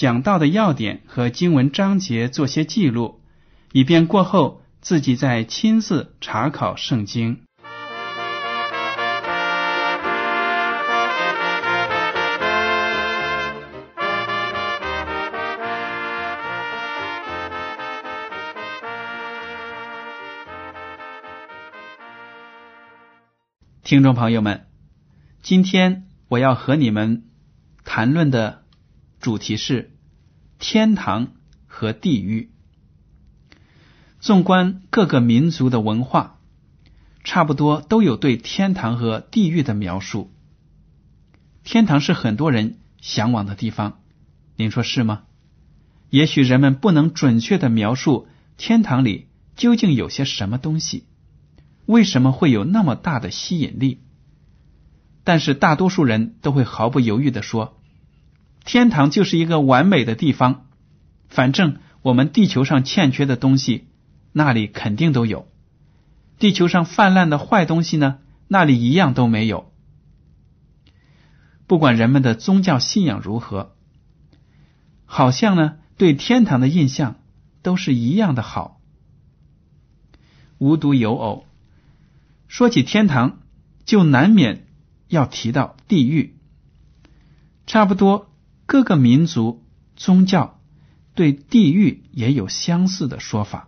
讲到的要点和经文章节做些记录，以便过后自己再亲自查考圣经。听众朋友们，今天我要和你们谈论的主题是天堂和地狱。纵观各个民族的文化，差不多都有对天堂和地狱的描述。天堂是很多人向往的地方，您说是吗？也许人们不能准确的描述天堂里究竟有些什么东西。为什么会有那么大的吸引力？但是大多数人都会毫不犹豫的说：“天堂就是一个完美的地方，反正我们地球上欠缺的东西，那里肯定都有；地球上泛滥的坏东西呢，那里一样都没有。”不管人们的宗教信仰如何，好像呢对天堂的印象都是一样的好，无独有偶。说起天堂，就难免要提到地狱。差不多各个民族宗教对地狱也有相似的说法。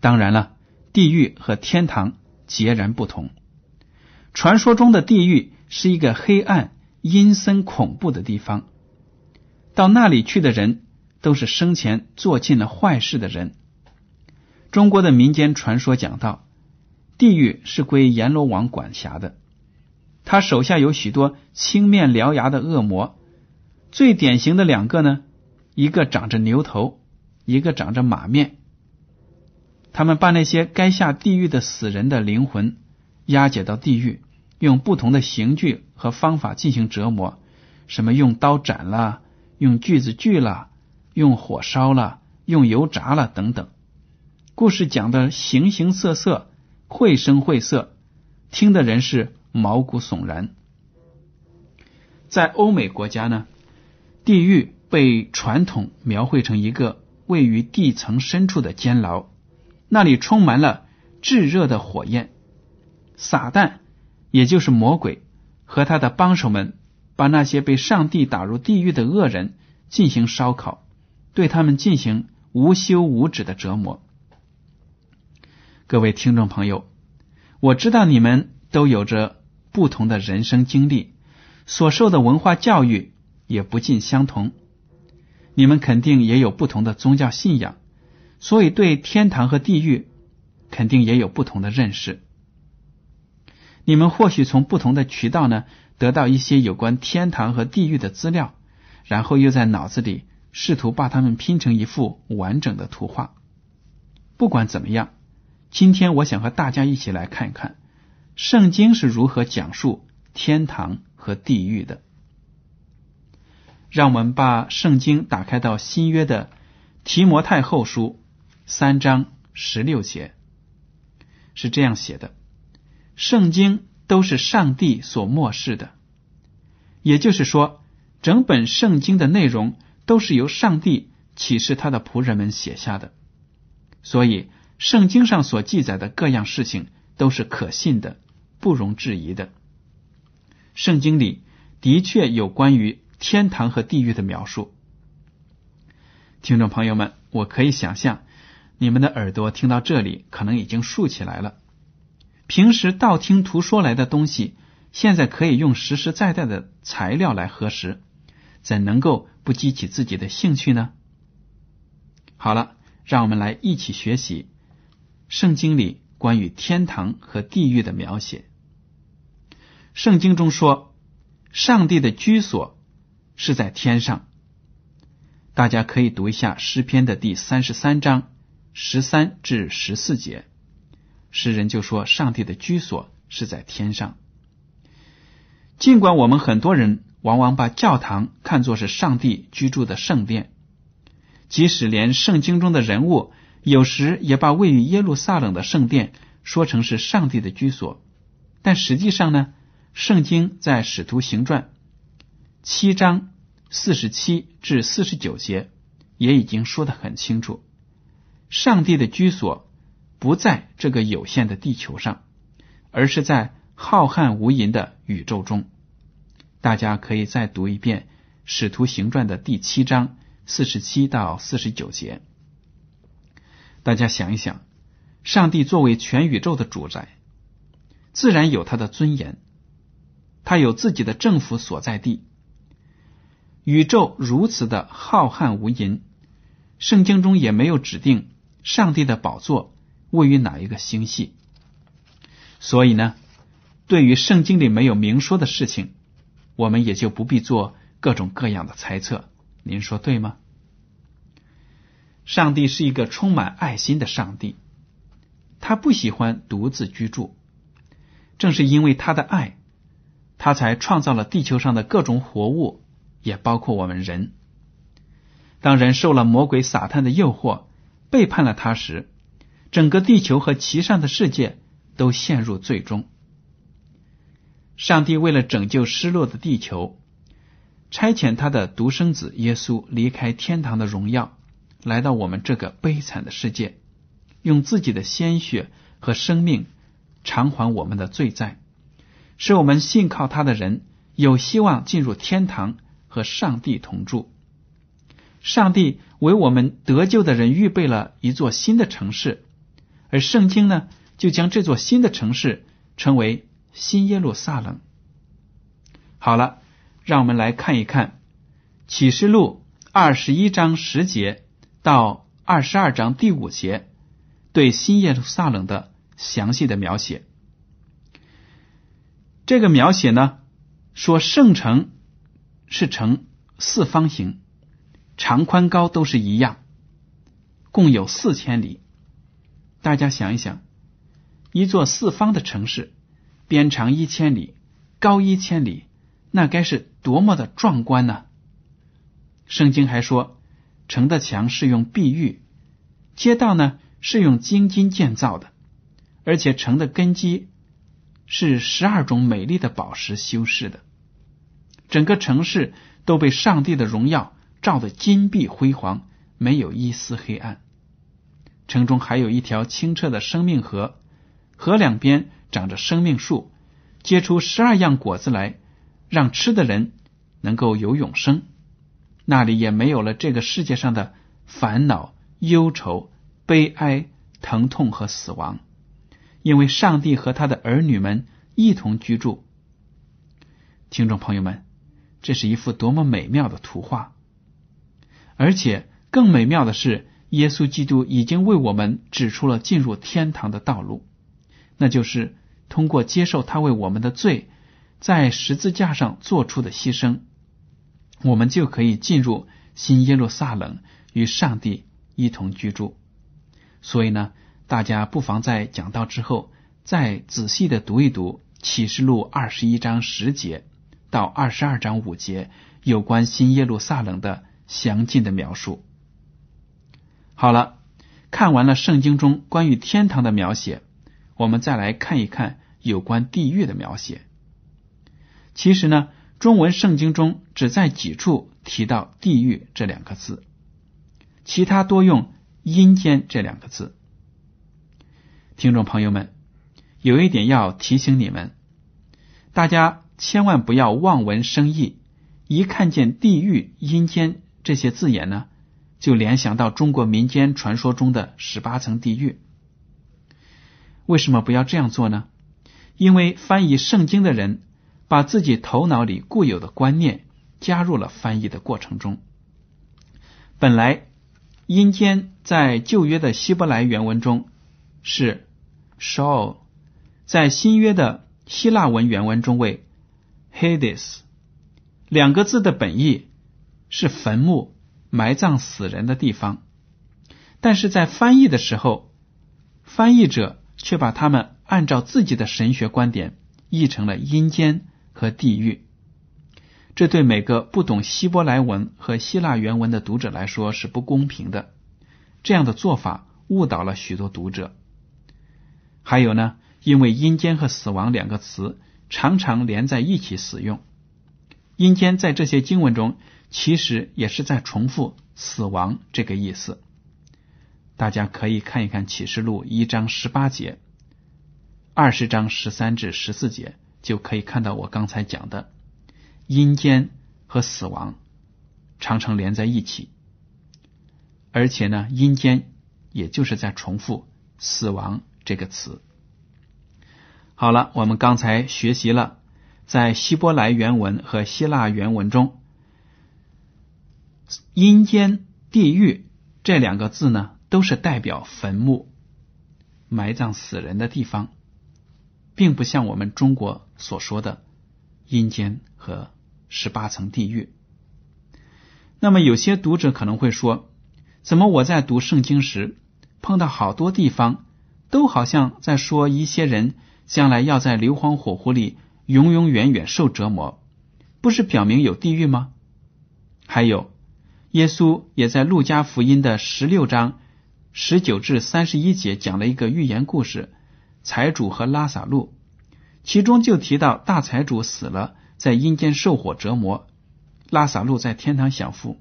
当然了，地狱和天堂截然不同。传说中的地狱是一个黑暗、阴森、恐怖的地方，到那里去的人都是生前做尽了坏事的人。中国的民间传说讲到。地狱是归阎罗王管辖的，他手下有许多青面獠牙的恶魔，最典型的两个呢，一个长着牛头，一个长着马面。他们把那些该下地狱的死人的灵魂押解到地狱，用不同的刑具和方法进行折磨，什么用刀斩了，用锯子锯了，用火烧了，用油炸了等等。故事讲的形形色色。绘声绘色，听的人是毛骨悚然。在欧美国家呢，地狱被传统描绘成一个位于地层深处的监牢，那里充满了炙热的火焰。撒旦，也就是魔鬼和他的帮手们，把那些被上帝打入地狱的恶人进行烧烤，对他们进行无休无止的折磨。各位听众朋友，我知道你们都有着不同的人生经历，所受的文化教育也不尽相同。你们肯定也有不同的宗教信仰，所以对天堂和地狱肯定也有不同的认识。你们或许从不同的渠道呢得到一些有关天堂和地狱的资料，然后又在脑子里试图把它们拼成一幅完整的图画。不管怎么样。今天我想和大家一起来看一看圣经是如何讲述天堂和地狱的。让我们把圣经打开到新约的提摩太后书三章十六节，是这样写的：圣经都是上帝所漠视的，也就是说，整本圣经的内容都是由上帝启示他的仆人们写下的，所以。圣经上所记载的各样事情都是可信的，不容置疑的。圣经里的确有关于天堂和地狱的描述，听众朋友们，我可以想象，你们的耳朵听到这里，可能已经竖起来了。平时道听途说来的东西，现在可以用实实在在的材料来核实，怎能够不激起自己的兴趣呢？好了，让我们来一起学习圣经里关于天堂和地狱的描写。圣经中说，上帝的居所是在天上。大家可以读一下诗篇的第三十三章十三至十四节，诗人就说上帝的居所是在天上。尽管我们很多人往往把教堂看作是上帝居住的圣殿，即使连圣经中的人物有时也把位于耶路撒冷的圣殿说成是上帝的居所，但实际上呢，圣经在使徒行传七章。四十七至四十九节也已经说得很清楚，上帝的居所不在这个有限的地球上，而是在浩瀚无垠的宇宙中。大家可以再读一遍《使徒行传》的第七章四十七到四十九节。大家想一想，上帝作为全宇宙的主宰，自然有他的尊严，他有自己的政府所在地。宇宙如此的浩瀚无垠，圣经中也没有指定上帝的宝座位于哪一个星系，所以呢，对于圣经里没有明说的事情，我们也就不必做各种各样的猜测。您说对吗？上帝是一个充满爱心的上帝，他不喜欢独自居住，正是因为他的爱，他才创造了地球上的各种活物。也包括我们人。当人受了魔鬼撒旦的诱惑，背叛了他时，整个地球和其上的世界都陷入最终。上帝为了拯救失落的地球，差遣他的独生子耶稣离开天堂的荣耀，来到我们这个悲惨的世界，用自己的鲜血和生命偿还我们的罪债，使我们信靠他的人有希望进入天堂。和上帝同住，上帝为我们得救的人预备了一座新的城市，而圣经呢，就将这座新的城市称为新耶路撒冷。好了，让我们来看一看启示录二十一章十节到二十二章第五节对新耶路撒冷的详细的描写。这个描写呢，说圣城。是呈四方形，长宽高都是一样，共有四千里。大家想一想，一座四方的城市，边长一千里，高一千里，那该是多么的壮观呢？圣经还说，城的墙是用碧玉，街道呢是用金金建造的，而且城的根基是十二种美丽的宝石修饰的。整个城市都被上帝的荣耀照得金碧辉煌，没有一丝黑暗。城中还有一条清澈的生命河，河两边长着生命树，结出十二样果子来，让吃的人能够有永生。那里也没有了这个世界上的烦恼、忧愁、悲哀、疼痛和死亡，因为上帝和他的儿女们一同居住。听众朋友们。这是一幅多么美妙的图画！而且更美妙的是，耶稣基督已经为我们指出了进入天堂的道路，那就是通过接受他为我们的罪在十字架上做出的牺牲，我们就可以进入新耶路撒冷，与上帝一同居住。所以呢，大家不妨在讲到之后，再仔细的读一读启示录二十一章十节。到二十二章五节有关新耶路撒冷的详尽的描述。好了，看完了圣经中关于天堂的描写，我们再来看一看有关地狱的描写。其实呢，中文圣经中只在几处提到“地狱”这两个字，其他多用“阴间”这两个字。听众朋友们，有一点要提醒你们，大家。千万不要望文生义，一看见地狱、阴间这些字眼呢，就联想到中国民间传说中的十八层地狱。为什么不要这样做呢？因为翻译圣经的人把自己头脑里固有的观念加入了翻译的过程中。本来阴间在旧约的希伯来原文中是 Sheol，在新约的希腊文原文中为 Hades，两个字的本意是坟墓。埋葬死人的地方，但是在翻译的时候，翻译者却把他们按照自己的神学观点译成了阴间和地狱。这对每个不懂希伯来文和希腊原文的读者来说是不公平的。这样的做法误导了许多读者。还有呢，因为阴间和死亡两个词常常连在一起使用，阴间在这些经文中。其实也是在重复死亡这个意思。大家可以看一看启示录一章十八节、二十章十三至十四节，就可以看到我刚才讲的阴间和死亡常常连在一起，而且呢，阴间也就是在重复死亡这个词。好了，我们刚才学习了在希伯来原文和希腊原文中。阴间、地狱这两个字呢，都是代表坟墓、埋葬死人的地方，并不像我们中国所说的阴间和十八层地狱。那么，有些读者可能会说：“怎么我在读圣经时碰到好多地方，都好像在说一些人将来要在硫磺火湖里永永远远受折磨，不是表明有地狱吗？”还有。耶稣也在路加福音的十六章十九至三十一节讲了一个寓言故事：财主和拉萨路，其中就提到大财主死了，在阴间受火折磨；拉萨路在天堂享福。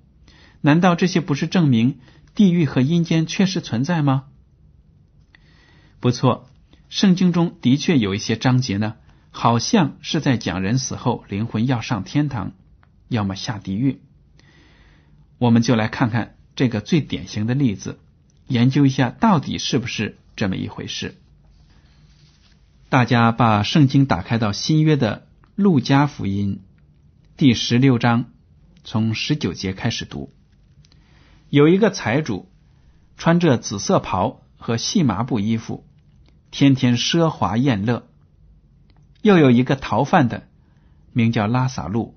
难道这些不是证明地狱和阴间确实存在吗？不错，圣经中的确有一些章节呢，好像是在讲人死后灵魂要上天堂，要么下地狱。我们就来看看这个最典型的例子，研究一下到底是不是这么一回事。大家把圣经打开到新约的路加福音第十六章，从十九节开始读。有一个财主，穿着紫色袍和细麻布衣服，天天奢华宴乐；又有一个逃犯的，名叫拉萨路，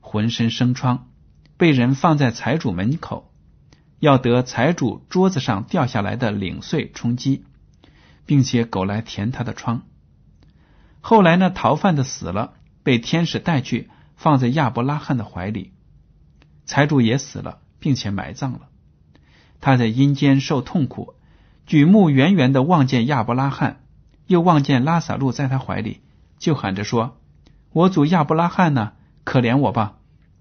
浑身生疮。被人放在财主门口，要得财主桌子上掉下来的零碎充饥，并且狗来填他的疮。后来呢，逃犯的死了，被天使带去放在亚伯拉罕的怀里。财主也死了，并且埋葬了。他在阴间受痛苦，举目远远的望见亚伯拉罕，又望见拉萨路在他怀里，就喊着说：“我主亚伯拉罕呢？可怜我吧！”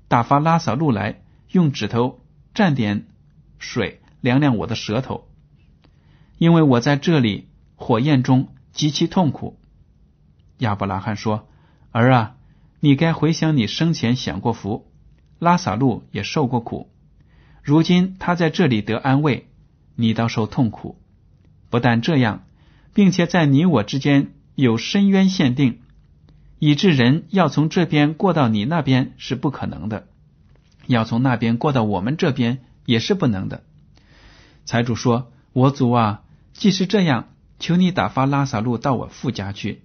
打发拉萨路来，用指头蘸点水凉凉我的舌头，因为我在这里火焰中极其痛苦。亚伯拉罕说：“儿啊，你该回想你生前享过福，拉萨路也受过苦，如今他在这里得安慰，你倒受痛苦。不但这样，并且在你我之间有深渊限定。”以致人要从这边过到你那边是不可能的，要从那边过到我们这边也是不能的。财主说：“我主啊，既是这样，求你打发拉萨路到我父家去，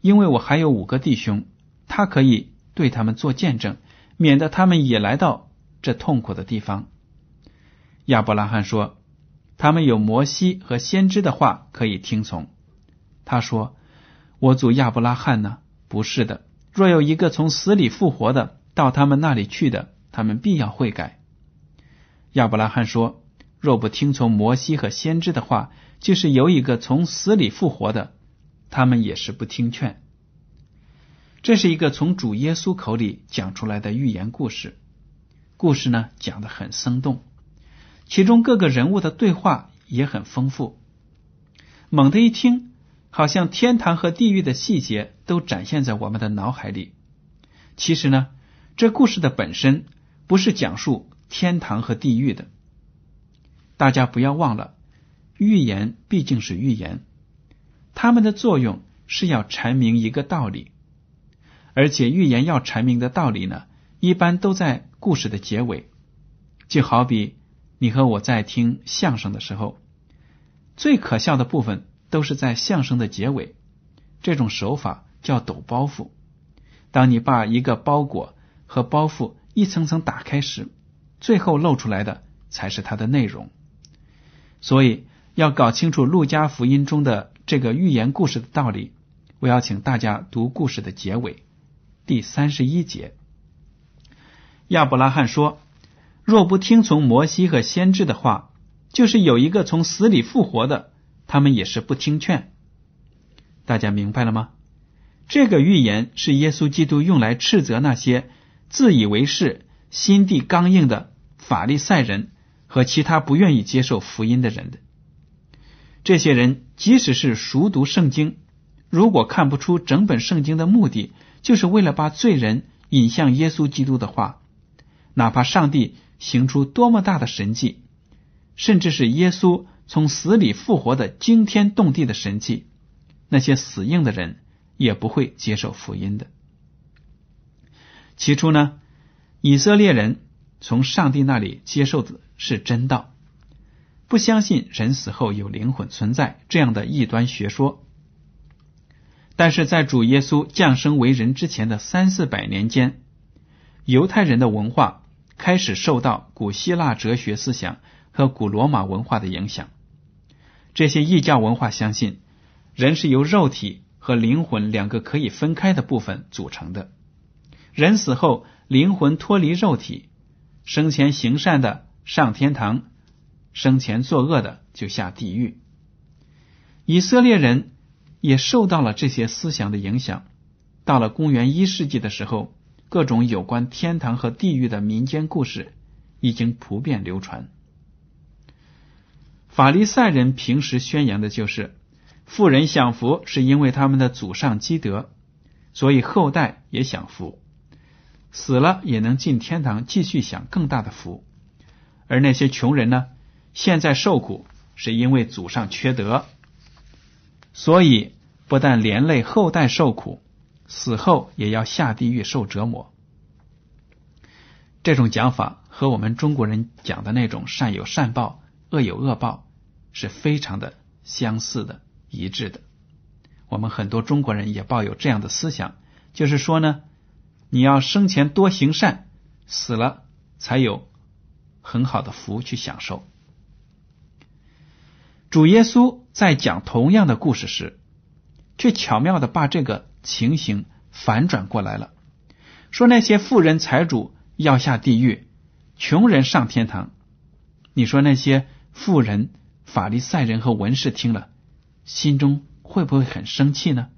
因为我还有五个弟兄，他可以对他们做见证，免得他们也来到这痛苦的地方。”亚伯拉罕说：“他们有摩西和先知的话可以听从。”他说：“我主亚伯拉罕呢？”不是的，若有一个从死里复活的到他们那里去的，他们必要悔改。亚伯拉罕说：“若不听从摩西和先知的话，就是有一个从死里复活的，他们也是不听劝。”这是一个从主耶稣口里讲出来的寓言故事。故事呢讲的很生动，其中各个人物的对话也很丰富。猛地一听。好像天堂和地狱的细节都展现在我们的脑海里。其实呢，这故事的本身不是讲述天堂和地狱的，大家不要忘了，预言毕竟是预言，他们的作用是要阐明一个道理，而且预言要阐明的道理呢，一般都在故事的结尾。就好比你和我在听相声的时候，最可笑的部分都是在相声的结尾。这种手法叫抖包袱。当你把一个包裹和包袱一层层打开时，最后露出来的才是它的内容。所以要搞清楚《路加福音》中的这个寓言故事的道理，我要请大家读故事的结尾第三十一节。亚伯拉罕说。若不听从摩西和先知的话，就是有一个从死里复活的，他们也是不听劝。大家明白了吗？这个预言是耶稣基督用来斥责那些自以为是、心地刚硬的法利赛人和其他不愿意接受福音的人的。这些人即使是熟读圣经，如果看不出整本圣经的目的就是为了把罪人引向耶稣基督的话，哪怕上帝。行出多么大的神迹，甚至是耶稣从死里复活的惊天动地的神迹，那些死硬的人也不会接受福音的。起初呢，以色列人从上帝那里接受的是真道，不相信人死后有灵魂存在这样的异端学说。但是在主耶稣降生为人之前的三四百年间，犹太人的文化。开始受到古希腊哲学思想和古罗马文化的影响。这些异教文化相信，人是由肉体和灵魂两个可以分开的部分组成的。人死后，灵魂脱离肉体，生前行善的上天堂，生前作恶的就下地狱。以色列人也受到了这些思想的影响。到了公元一世纪的时候。各种有关天堂和地狱的民间故事已经普遍流传。法利赛人平时宣扬的就是，富人享福是因为他们的祖上积德，所以后代也享福，死了也能进天堂继续享更大的福。而那些穷人呢，现在受苦是因为祖上缺德，所以不但连累后代受苦。死后也要下地狱受折磨，这种讲法和我们中国人讲的那种善有善报、恶有恶报是非常的相似的、一致的。我们很多中国人也抱有这样的思想，就是说呢，你要生前多行善，死了才有很好的福去享受。主耶稣在讲同样的故事时，却巧妙的把这个。情形反转过来了，说那些富人财主要下地狱，穷人上天堂。你说那些富人、法利赛人和文士听了，心中会不会很生气呢？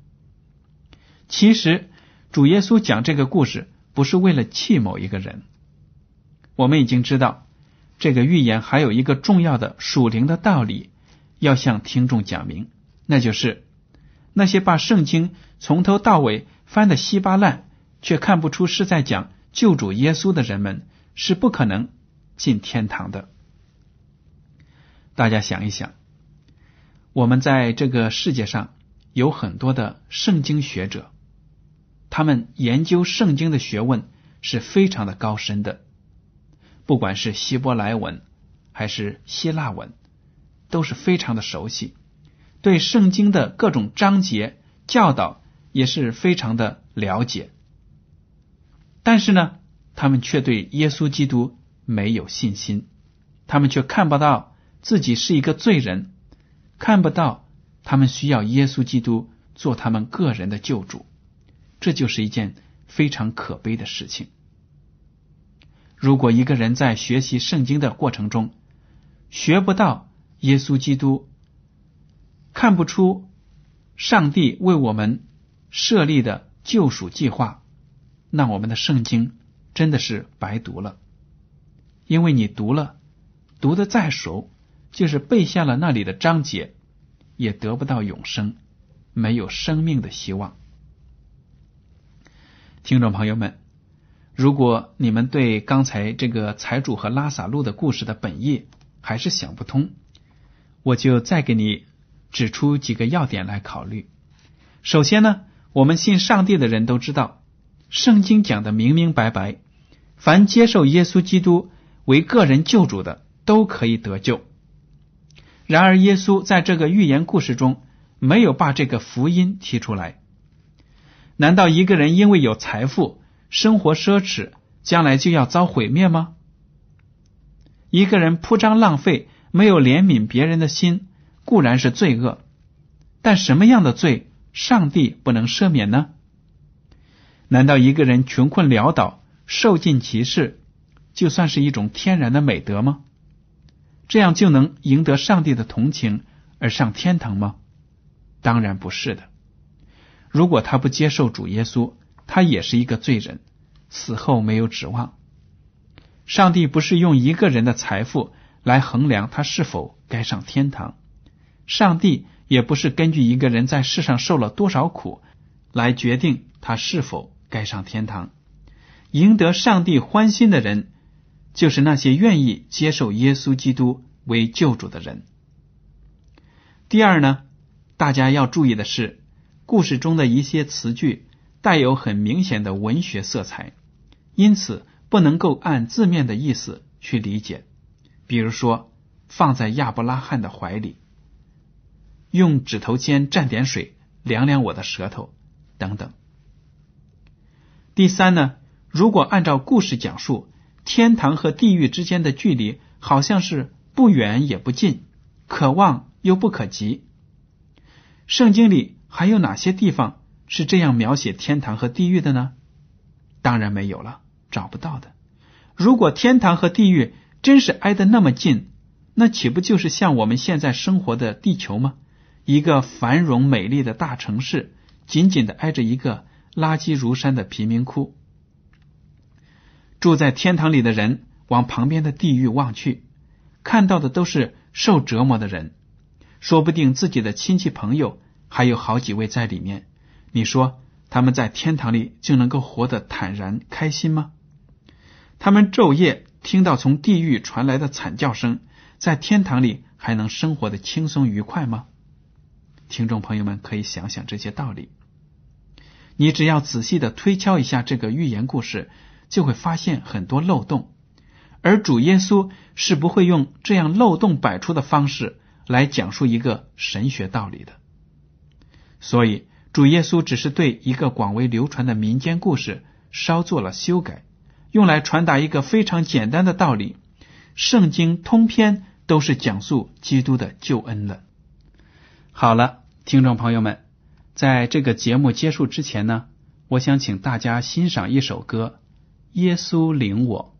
其实主耶稣讲这个故事不是为了气某一个人。我们已经知道，这个预言还有一个重要的属灵的道理要向听众讲明，那就是。那些把圣经从头到尾翻得稀巴烂，却看不出是在讲救主耶稣的人们，是不可能进天堂的。大家想一想，我们在这个世界上有很多的圣经学者，他们研究圣经的学问是非常的高深的，不管是希伯来文还是希腊文，都是非常的熟悉。对圣经的各种章节教导也是非常的了解，但是呢，他们却对耶稣基督没有信心，他们却看不到自己是一个罪人，看不到他们需要耶稣基督做他们个人的救主，这就是一件非常可悲的事情。如果一个人在学习圣经的过程中学不到耶稣基督，看不出上帝为我们设立的救赎计划，那我们的圣经真的是白读了。因为你读了，读的再熟，就是背下了那里的章节，也得不到永生，没有生命的希望。听众朋友们，如果你们对刚才这个财主和拉萨路的故事的本意还是想不通，我就再给你指出几个要点来考虑。首先呢，我们信上帝的人都知道，圣经讲的明明白白，凡接受耶稣基督为个人救主的，都可以得救。然而，耶稣在这个寓言故事中没有把这个福音提出来。难道一个人因为有财富、生活奢侈，将来就要遭毁灭吗？一个人铺张浪费、没有怜悯别人的心，固然是罪恶，但什么样的罪，上帝不能赦免呢？难道一个人穷困潦倒、受尽歧视，就算是一种天然的美德吗？这样就能赢得上帝的同情而上天堂吗？当然不是的。如果他不接受主耶稣，他也是一个罪人，死后没有指望。上帝不是用一个人的财富来衡量他是否该上天堂，上帝也不是根据一个人在世上受了多少苦来决定他是否该上天堂。赢得上帝欢心的人。就是那些愿意接受耶稣基督为救主的人。第二呢，大家要注意的是，故事中的一些词句带有很明显的文学色彩，因此不能够按字面的意思去理解。比如说，放在亚伯拉罕的怀里，用指头尖蘸点水凉凉我的舌头，等等。第三呢，如果按照故事讲述。天堂和地狱之间的距离好像是不远也不近，可望又不可及。圣经里还有哪些地方是这样描写天堂和地狱的呢？当然没有了，找不到的。如果天堂和地狱真是挨得那么近，那岂不就是像我们现在生活的地球吗？一个繁荣美丽的大城市，紧紧的挨着一个垃圾如山的贫民窟。住在天堂里的人往旁边的地狱望去，看到的都是受折磨的人，说不定自己的亲戚朋友还有好几位在里面。你说他们在天堂里就能够活得坦然开心吗？他们昼夜听到从地狱传来的惨叫声，在天堂里还能生活的轻松愉快吗？听众朋友们可以想想这些道理。你只要仔细的推敲一下这个寓言故事。就会发现很多漏洞，而主耶稣是不会用这样漏洞百出的方式来讲述一个神学道理的。所以，主耶稣只是对一个广为流传的民间故事稍做了修改，用来传达一个非常简单的道理：圣经通篇都是讲述基督的救恩的。好了，听众朋友们，在这个节目结束之前呢，我想请大家欣赏一首歌。耶稣领我。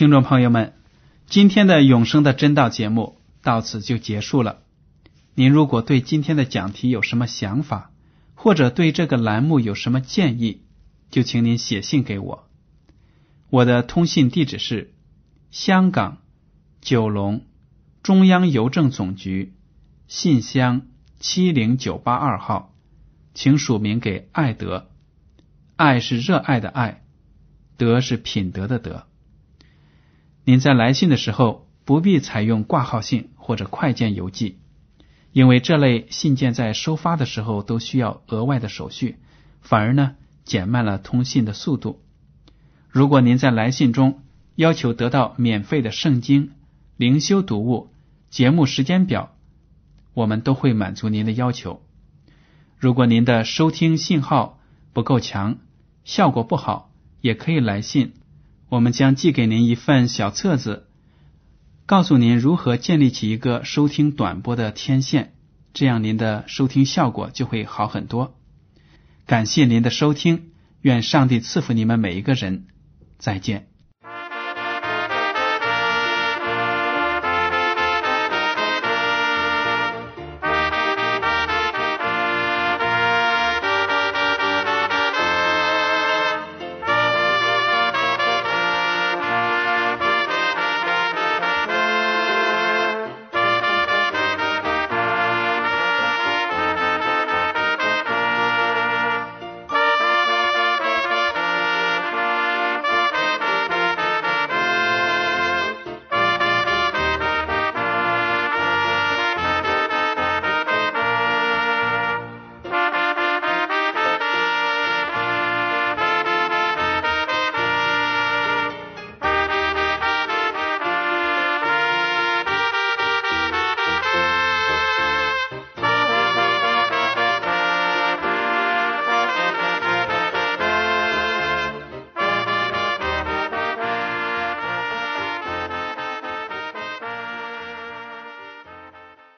听众朋友们，今天的永生的真道节目到此就结束了。您如果对今天的讲题有什么想法，或者对这个栏目有什么建议，就请您写信给我。我的通信地址是香港九龙中央邮政总局信箱七零九八二号，请署名给爱德。爱是热爱的爱，德是品德的德。您在来信的时候不必采用挂号信或者快件邮寄，因为这类信件在收发的时候都需要额外的手续，反而呢减慢了通信的速度。如果您在来信中要求得到免费的圣经、灵修读物、节目时间表，我们都会满足您的要求。如果您的收听信号不够强，效果不好，也可以来信，我们将寄给您一份小册子，告诉您如何建立起一个收听短波的天线，这样您的收听效果就会好很多。感谢您的收听，愿上帝赐福你们每一个人。再见。